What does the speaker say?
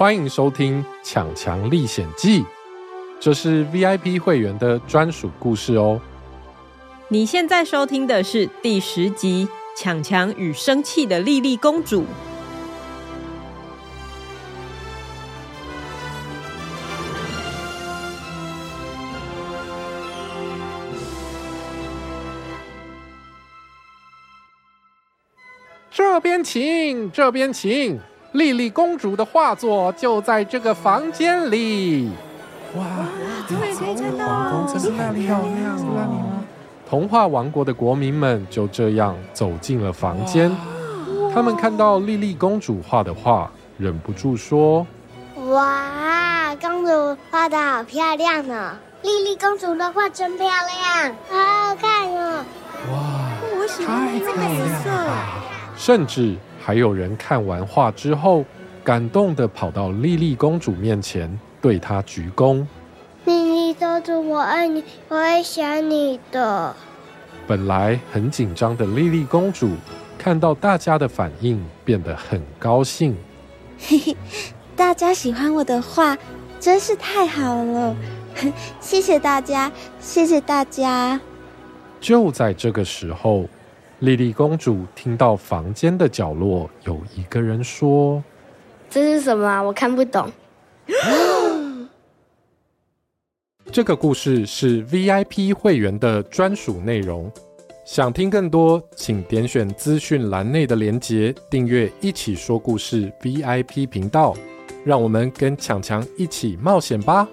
欢迎收听《抢强历险记》，这是 VIP 会员的专属故事哦。你现在收听的是第十集《抢强与生气的莉莉公主》。这边请，这边请。莉莉公主的画作就在这个房间里。哇，这里可以看到皇宫，真是太漂亮了。童话王国的国民们就这样走进了房间。他们看到莉莉公主画的画，忍不住说：“哇，公主画的好漂亮呢！莉莉公主的画真漂亮，好好看哦！哇，我喜欢这个颜色。”甚至。还有人看完画之后，感动的跑到莉莉公主面前，对她鞠躬。莉莉公主，我爱你，我会想你的。本来很紧张的莉莉公主，看到大家的反应，变得很高兴。嘿嘿，大家喜欢我的画，真是太好了！谢谢大家，谢谢大家。就在这个时候。莉莉公主听到房间的角落有一个人说：“这是什么啊？我看不懂。”这个故事是 VIP 会员的专属内容。想听更多，请点选资讯栏内的连结，订阅“一起说故事 ”VIP 频道。让我们跟强强一起冒险吧！